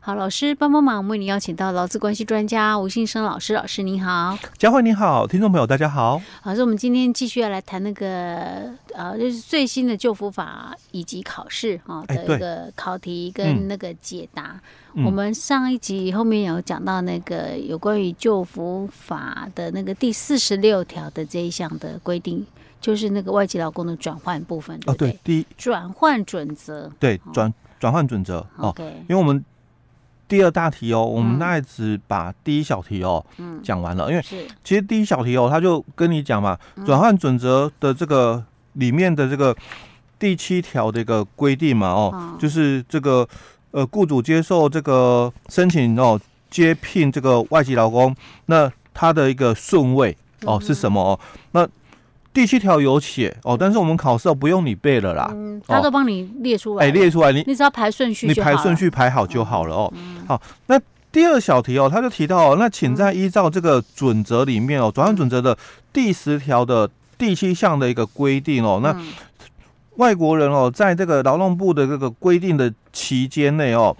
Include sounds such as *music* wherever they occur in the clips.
好，老师帮帮忙，为您邀请到劳资关系专家吴信生老师，老师您好，佳慧你好，听众朋友大家好。老师，我们今天继续要来谈那个呃，就是最新的救服法以及考试哈的一个考题跟那个解答。嗯、我们上一集后面有讲到那个有关于救服法的那个第四十六条的这一项的规定。就是那个外籍劳工的转换部分对对哦，对，第一转换准则，对转转换准则哦，okay. 因为我们第二大题哦，嗯、我们大概只把第一小题哦讲、嗯、完了，因为其实第一小题哦，他就跟你讲嘛，转换准则的这个里面的这个第七条的一个规定嘛哦，嗯、就是这个呃雇主接受这个申请哦接聘这个外籍劳工，那他的一个顺位哦、嗯、是什么哦？那第七条有写哦，但是我们考试不用你背了啦，嗯，他都帮你列出来，哎，列出来，你你只要排顺序，你排顺序排好就好了哦。好，那第二小题哦，他就提到哦，那请在依照这个准则里面哦，转换准则的第十条的第七项的一个规定哦，那外国人哦，在这个劳动部的这个规定的期间内哦，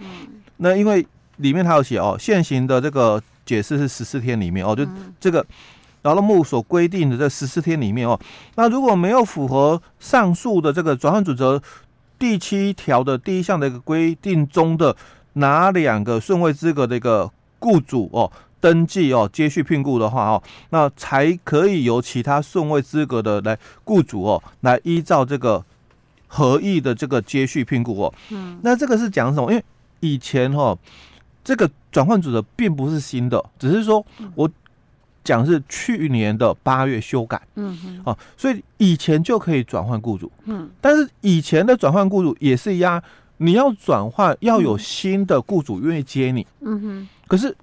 那因为里面他有写哦，现行的这个解释是十四天里面哦，就这个。劳动部所规定的这十四天里面哦，那如果没有符合上述的这个转换准则第七条的第一项的一个规定中的哪两个顺位资格的一个雇主哦登记哦接续聘雇的话哦，那才可以由其他顺位资格的来雇主哦来依照这个合意的这个接续聘雇哦。嗯，那这个是讲什么？因为以前哦这个转换准则并不是新的，只是说我。讲是去年的八月修改，嗯嗯，啊，所以以前就可以转换雇主，嗯，但是以前的转换雇主也是一样，你要转换要有新的雇主愿意接你，嗯哼，可是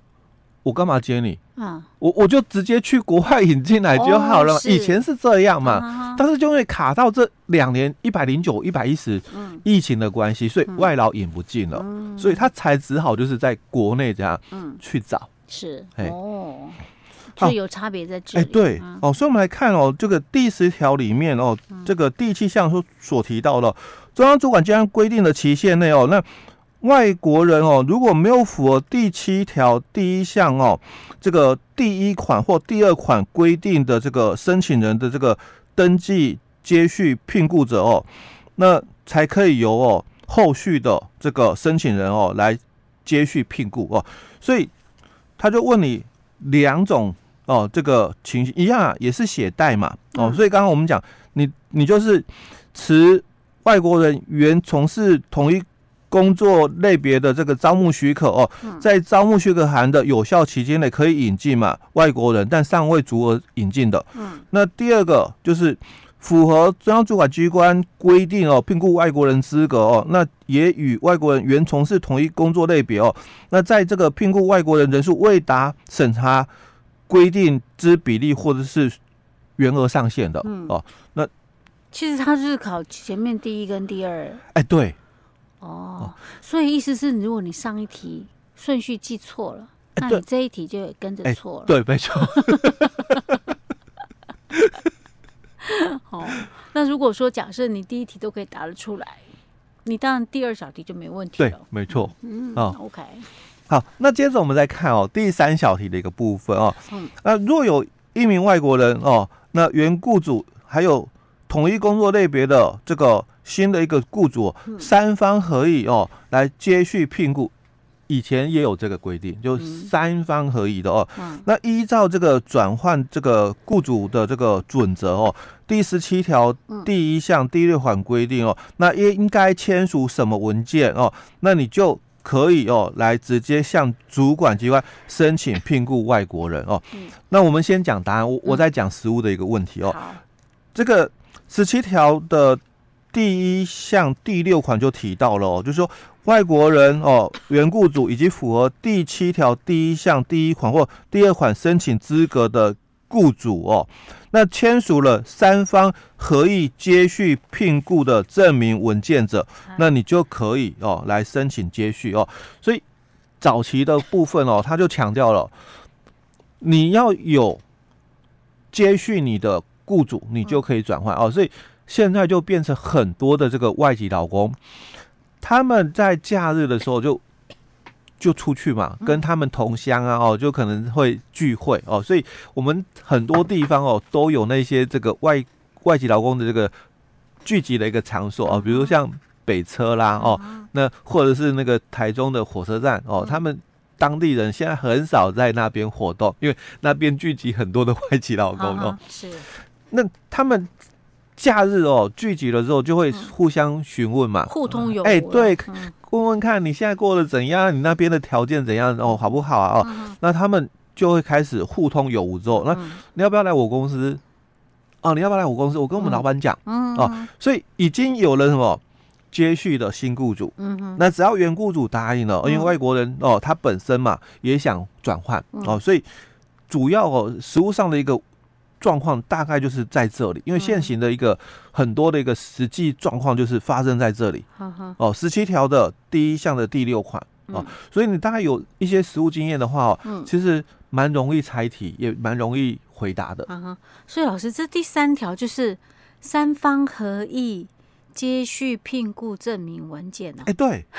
我干嘛接你？啊，我我就直接去国外引进来就好了，以前是这样嘛，但是就会卡到这两年一百零九、一百一十疫情的关系，所以外劳引不进了，所以他才只好就是在国内这样，嗯，去找，是，哦。就有差别在这里。哎，对哦，所以我们来看哦，这个第十条里面哦，这个第七项所所提到的，中央主管机关规定的期限内哦，那外国人哦，如果没有符合第七条第一项哦，这个第一款或第二款规定的这个申请人的这个登记接续聘雇者哦，那才可以由哦后续的这个申请人哦来接续聘雇哦，所以他就问你两种。哦，这个情形一样啊，也是写代码。哦，所以刚刚我们讲，你你就是持外国人原从事同一工作类别的这个招募许可哦，在招募许可函的有效期间内可以引进嘛，外国人，但尚未足额引进的。嗯，那第二个就是符合中央主管机关规定哦，聘雇外国人资格哦，那也与外国人原从事同一工作类别哦，那在这个聘雇外国人人数未达审查。规定之比例或者是原额上限的、嗯、哦，那其实他是考前面第一跟第二，哎，对，哦，所以意思是，如果你上一题顺序记错了，那你这一题就跟着错了，对，没错。好，*laughs* 那如果说假设你第一题都可以答得出来，你当然第二小题就没问题了，对，没错，嗯，哦，OK。好，那接着我们再看哦，第三小题的一个部分哦。嗯。那若有一名外国人哦，那原雇主还有统一工作类别的这个新的一个雇主，三方合意哦来接续聘雇，以前也有这个规定，就三方合意的哦。嗯。那依照这个转换这个雇主的这个准则哦，第十七条第一项第六款规定哦，那应该签署什么文件哦？那你就。可以哦，来直接向主管机关申请聘雇外国人哦。嗯、那我们先讲答案，我我再讲实务的一个问题哦。嗯、这个十七条的第一项第六款就提到了哦，就是说外国人哦，原雇主以及符合第七条第一项第一款或第二款申请资格的。雇主哦，那签署了三方合意接续聘雇的证明文件者，那你就可以哦来申请接续哦。所以早期的部分哦，他就强调了，你要有接续你的雇主，你就可以转换哦。所以现在就变成很多的这个外籍劳工，他们在假日的时候就就出去嘛，跟他们同乡啊，哦，就可能会聚会哦，所以我们很多地方哦都有那些这个外外籍劳工的这个聚集的一个场所哦，比如像北车啦哦，那或者是那个台中的火车站哦，他们当地人现在很少在那边活动，因为那边聚集很多的外籍劳工哦，是，那他们。假日哦，聚集了之后就会互相询问嘛，互通有无。哎，对，问问看你现在过得怎样，你那边的条件怎样哦，好不好啊？哦，那他们就会开始互通有无之后，那你要不要来我公司？哦，你要不要来我公司？我跟我们老板讲，哦，所以已经有了什么接续的新雇主，嗯，那只要原雇主答应了，因为外国人哦，他本身嘛也想转换哦，所以主要哦，实物上的一个。状况大概就是在这里，因为现行的一个很多的一个实际状况就是发生在这里。哦，十七条的第一项的第六款哦，所以你大概有一些实务经验的话哦，其实蛮容易猜题，也蛮容易回答的。所以老师，这第三条就是三方合意接续聘雇证明文件呢？哎，对。*laughs*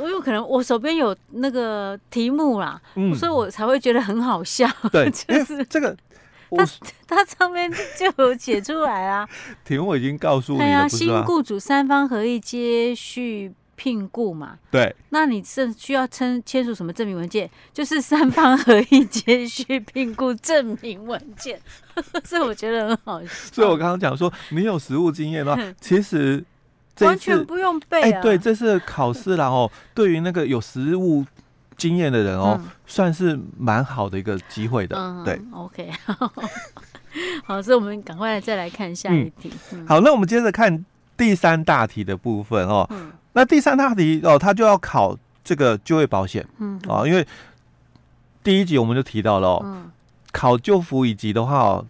我有可能我手边有那个题目啦，嗯，所以我才会觉得很好笑。对，*laughs* 就是这个，他他 *laughs* 上面就有写出来啊。*laughs* 题目已经告诉你了，对啊，新雇主三方合意接续聘雇嘛。对，那你是需要签签署什么证明文件？就是三方合意接续聘雇证明文件。所以我觉得很好笑。所以我刚刚讲说，你有实务经验吗？其实。完全不用背啊！哎，对，这次考试然后，对于那个有实务经验的人哦，算是蛮好的一个机会的。对，OK，*laughs* 好，所以我们赶快再来看下一题。好，那我们接着看第三大题的部分哦。那第三大题哦，它就要考这个就业保险。嗯，啊，因为第一集我们就提到了哦，考就服以及的话哦，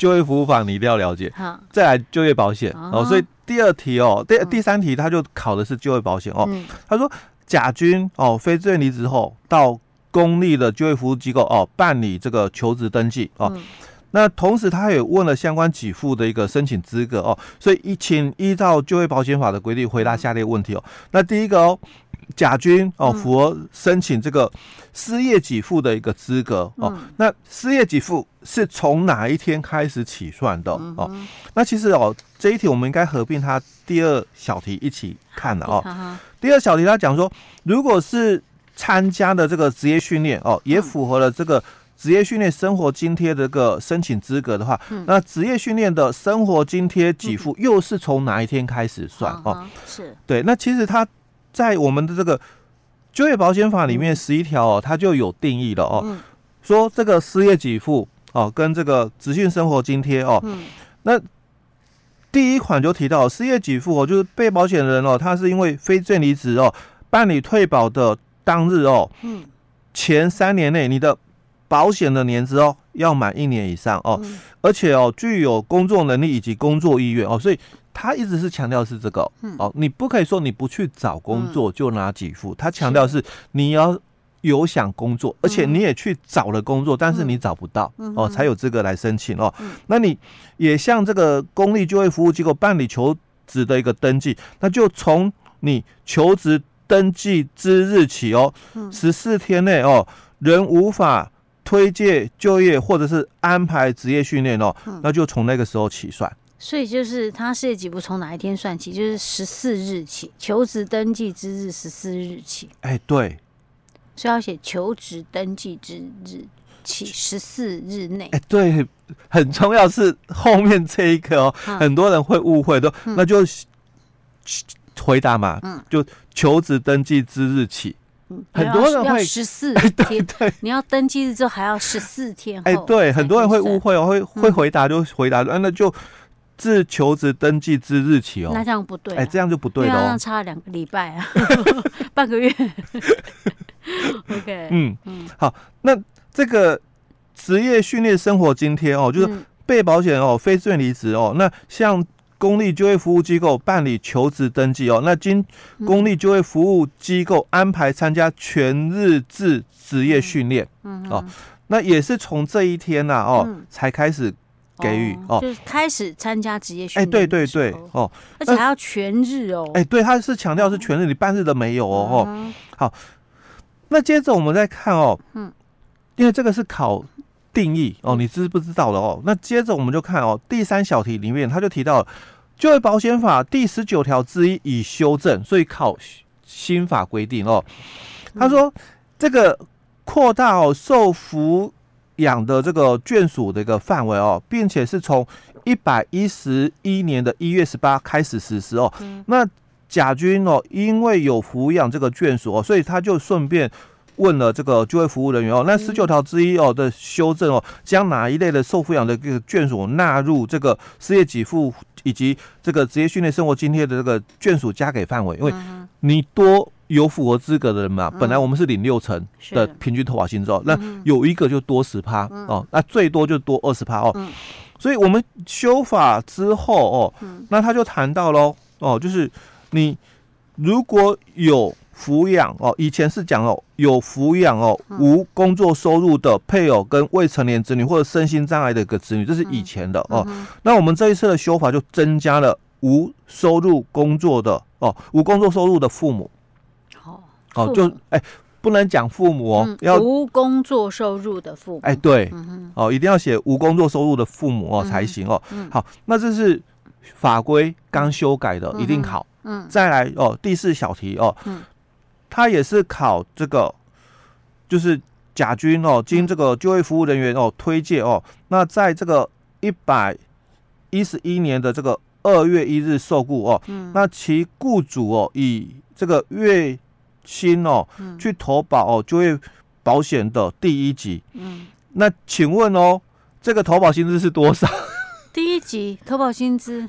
就业服务法你一定要了解。好，再来就业保险哦，所以。第二题哦，第第三题他就考的是就业保险哦。他说，甲军哦，非自愿离职后到公立的就业服务机构哦办理这个求职登记哦。那同时他也问了相关给付的一个申请资格哦。所以一，请依照就业保险法的规定回答下列问题哦。那第一个哦。甲军哦，符合申请这个失业给付的一个资格哦。那失业给付是从哪一天开始起算的哦？那其实哦，这一题我们应该合并它第二小题一起看的哦。第二小题他讲说，如果是参加的这个职业训练哦，也符合了这个职业训练生活津贴的个申请资格的话，那职业训练的生活津贴给付又是从哪一天开始算哦？是对。那其实它。在我们的这个就业保险法里面十一条哦，它就有定义了哦，说这个失业给付哦，跟这个职训生活津贴哦，那第一款就提到失业给付哦，就是被保险人哦，他是因为非正离职哦，办理退保的当日哦，前三年内你的保险的年资哦要满一年以上哦，而且哦具有工作能力以及工作意愿哦，所以。他一直是强调是这个哦，你不可以说你不去找工作就拿给付，他强调是。你要有想工作，而且你也去找了工作，但是你找不到哦，才有资格来申请哦。那你也向这个公立就业服务机构办理求职的一个登记，那就从你求职登记之日起哦，十四天内哦，仍无法推介就业或者是安排职业训练哦，那就从那个时候起算。所以就是他失业给付从哪一天算起？就是十四日起，求职登记之日十四日起。哎、欸，对，所以要写求职登记之日起十四日内。哎、欸，对，很重要是后面这一个哦，嗯、很多人会误会都，嗯、那就回答嘛，嗯，就求职登记之日起。嗯、很多人会十四 *laughs* 天，对，对，你要登记日之后还要十四天。哎、欸，对，很多人会误会哦，会会回答就回答，嗯、那就。自求职登记之日起哦，那这样不对，哎，这样就不对了，这样差两个礼拜啊，*laughs* 半个月。*laughs* OK，嗯嗯，好，那这个职业训练生活津贴哦，就是被保险哦，非自愿离职哦，那向公立就业服务机构办理求职登记哦，那经公立就业服务机构安排参加全日制职业训练，嗯。哦，那也是从这一天呐哦才开始。给予哦，就是开始参加职业训练。哎，对对对哦，而且还要全日哦。哎，对，他是强调是全日，你半日的没有哦。哦，好，那接着我们再看哦，嗯，因为这个是考定义哦，你知不知道的哦？那接着我们就看哦，第三小题里面他就提到就业保险法第十九条之一已修正，所以考新法规定哦。他说这个扩大哦受扶。养的这个眷属的一个范围哦，并且是从一百一十一年的一月十八开始实施哦。嗯、那甲军哦，因为有抚养这个眷属哦，所以他就顺便问了这个就业服务人员哦，那十九条之一哦的修正哦，将哪一类的受抚养的这个眷属纳入这个失业给付以及这个职业训练生活津贴的这个眷属加给范围？因为你多。有符合资格的人嘛，本来我们是领六成的平均投保薪资，那有一个就多十趴哦，那最多就多二十趴哦。所以我们修法之后哦，那他就谈到喽哦，就是你如果有抚养哦，以前是讲哦有抚养哦无工作收入的配偶跟未成年子女或者身心障碍的一个子女，这是以前的哦。那我们这一次的修法就增加了无收入工作的哦，无工作收入的父母。哦，就哎、欸，不能讲父母哦，嗯、要无工作收入的父母。哎、欸，对，嗯、哦，一定要写无工作收入的父母哦才行哦。嗯、好，那这是法规刚修改的，嗯、一定考。嗯，再来哦，第四小题哦，嗯，他也是考这个，就是甲军哦，经这个就业服务人员哦推荐哦，那在这个一百一十一年的这个二月一日受雇哦，嗯，那其雇主哦以这个月薪哦，去投保哦就业保险的第一级。嗯，那请问哦，这个投保薪资是多少？*laughs* 第一级投保薪资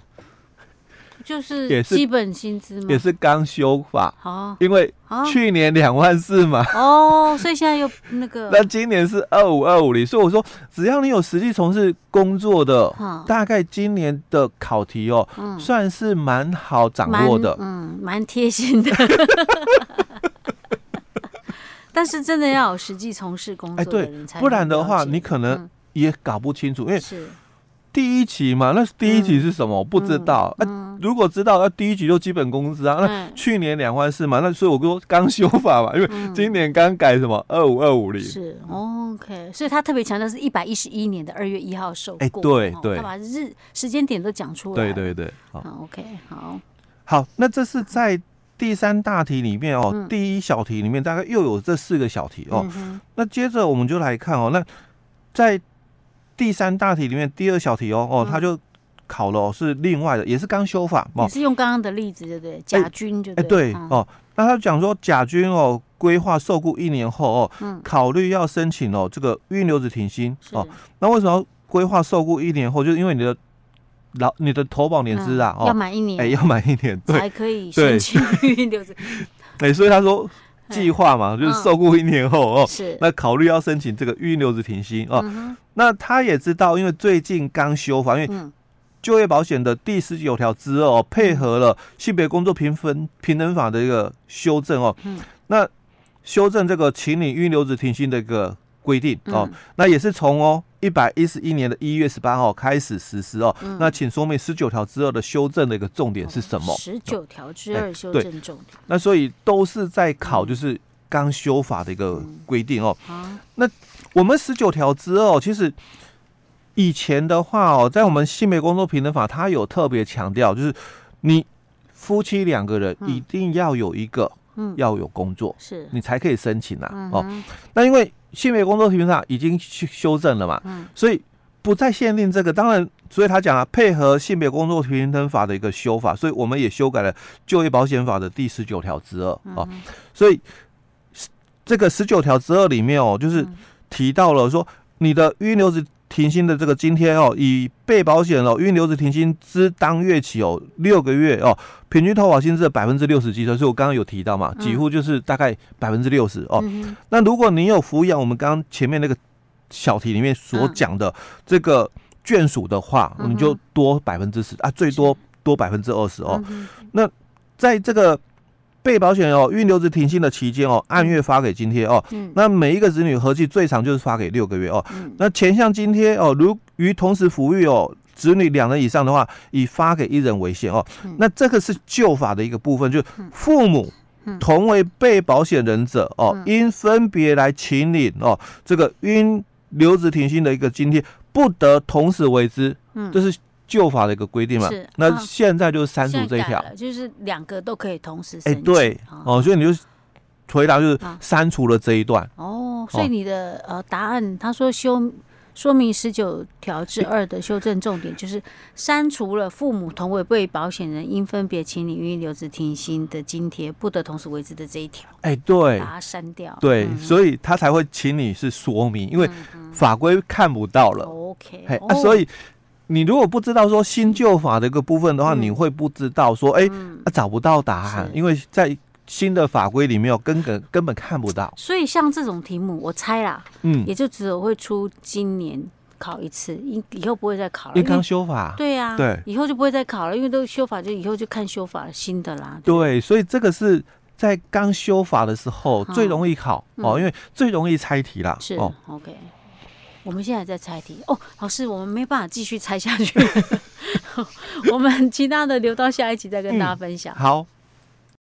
就是也是基本薪资嘛？也是刚修法。好，因为去年两万四嘛。哦，所以现在又那个。*laughs* 那今年是二五二五零，所以我说只要你有实际从事工作的，大概今年的考题哦，算是蛮好掌握的。嗯，蛮贴心的。*laughs* 但是真的要有实际从事工作的人才，不然的话你可能也搞不清楚，因为是第一期嘛，那第一期是什么？我不知道。如果知道，那第一期就基本工资啊。那去年两万四嘛，那所以我说刚修法嘛，因为今年刚改什么二五二五零。是 OK，所以他特别强调是一百一十一年的二月一号受雇。哎，对对，他把日时间点都讲出来。对对对，好，OK，好，好，那这是在。第三大题里面哦，嗯、第一小题里面大概又有这四个小题哦。嗯、那接着我们就来看哦，那在第三大题里面第二小题哦哦，他就考了、哦、是另外的，也是刚修法哦。也是用刚刚的例子对不对？甲军就对。哎、欸欸、对哦，那他讲说甲军哦，规划受雇一年后哦，嗯、考虑要申请哦这个预留子停薪哦。那为什么规划受雇一年后？就是因为你的。老你的投保年资啊，哦要满一年，哎，要满一年，对，才可以申请预留职。*laughs* 哎，所以他说 *laughs* 计划嘛，就是受雇一年后哦，是。那考虑要申请这个预留职停薪哦。那他也知道，因为最近刚修法，因为就业保险的第十九条之二哦，配合了性别工作平分平等法的一个修正哦。那修正这个请你预留职停薪的一个规定哦，那也是从哦。一百一十一年的一月十八号开始实施哦，嗯、那请说明十九条之二的修正的一个重点是什么？十九条之二修正重点。那所以都是在考，就是刚修法的一个规定哦。那我们十九条之二，其实以前的话哦，在我们性别工作平等法，它有特别强调，就是你夫妻两个人一定要有一个，嗯，要有工作，是你才可以申请呐、啊。嗯、哦，那因为。性别工作平等法已经修修正了嘛，嗯，所以不再限定这个。当然，所以他讲了配合性别工作平等法的一个修法，所以我们也修改了就业保险法的第十九条之二啊。所以这个十九条之二里面哦，就是提到了说你的预留职停薪的这个津贴哦，以被保险哦预留职停薪之当月起哦六个月哦。平均投保薪资的百分之六十计算，所以我刚刚有提到嘛，几乎就是大概百分之六十哦。嗯、那如果你有抚养我们刚刚前面那个小题里面所讲的这个眷属的话，嗯、你就多百分之十啊，最多多百分之二十哦。嗯、那在这个被保险人哦，因留职停薪的期间哦，按月发给津贴哦。嗯。那每一个子女合计最长就是发给六个月哦。嗯。那前项津贴哦，如于同时抚育哦子女两人以上的话，以发给一人为限哦。嗯。那这个是旧法的一个部分，就父母同为被保险人者哦，应分别来请领哦，这个因留职停薪的一个津贴，不得同时为之。嗯。这是。旧法的一个规定嘛，是那现在就是删除这一条，就是两个都可以同时申请。哎，对哦，所以你就回答就是删除了这一段。哦，所以你的呃答案，他说修说明十九条之二的修正重点就是删除了父母同为被保险人应分别请领育婴留职停薪的津贴不得同时为之的这一条。哎，对，把它删掉。对，所以他才会请你是说明，因为法规看不到了。OK，哎，所以。你如果不知道说新旧法的一个部分的话，嗯、你会不知道说，哎、欸，嗯啊、找不到答案，因为在新的法规里面，根本根本看不到。所以像这种题目，我猜啦，嗯，也就只有会出今年考一次，以以后不会再考了。因为刚修法，对呀、啊，对，以后就不会再考了，因为都修法，就以后就看修法新的啦。对，对，所以这个是在刚修法的时候最容易考、嗯、哦，因为最容易猜题啦。是哦，OK。我们现在在猜题哦，老师，我们没办法继续猜下去，*laughs* 我们其他的留到下一集再跟大家分享。嗯、好。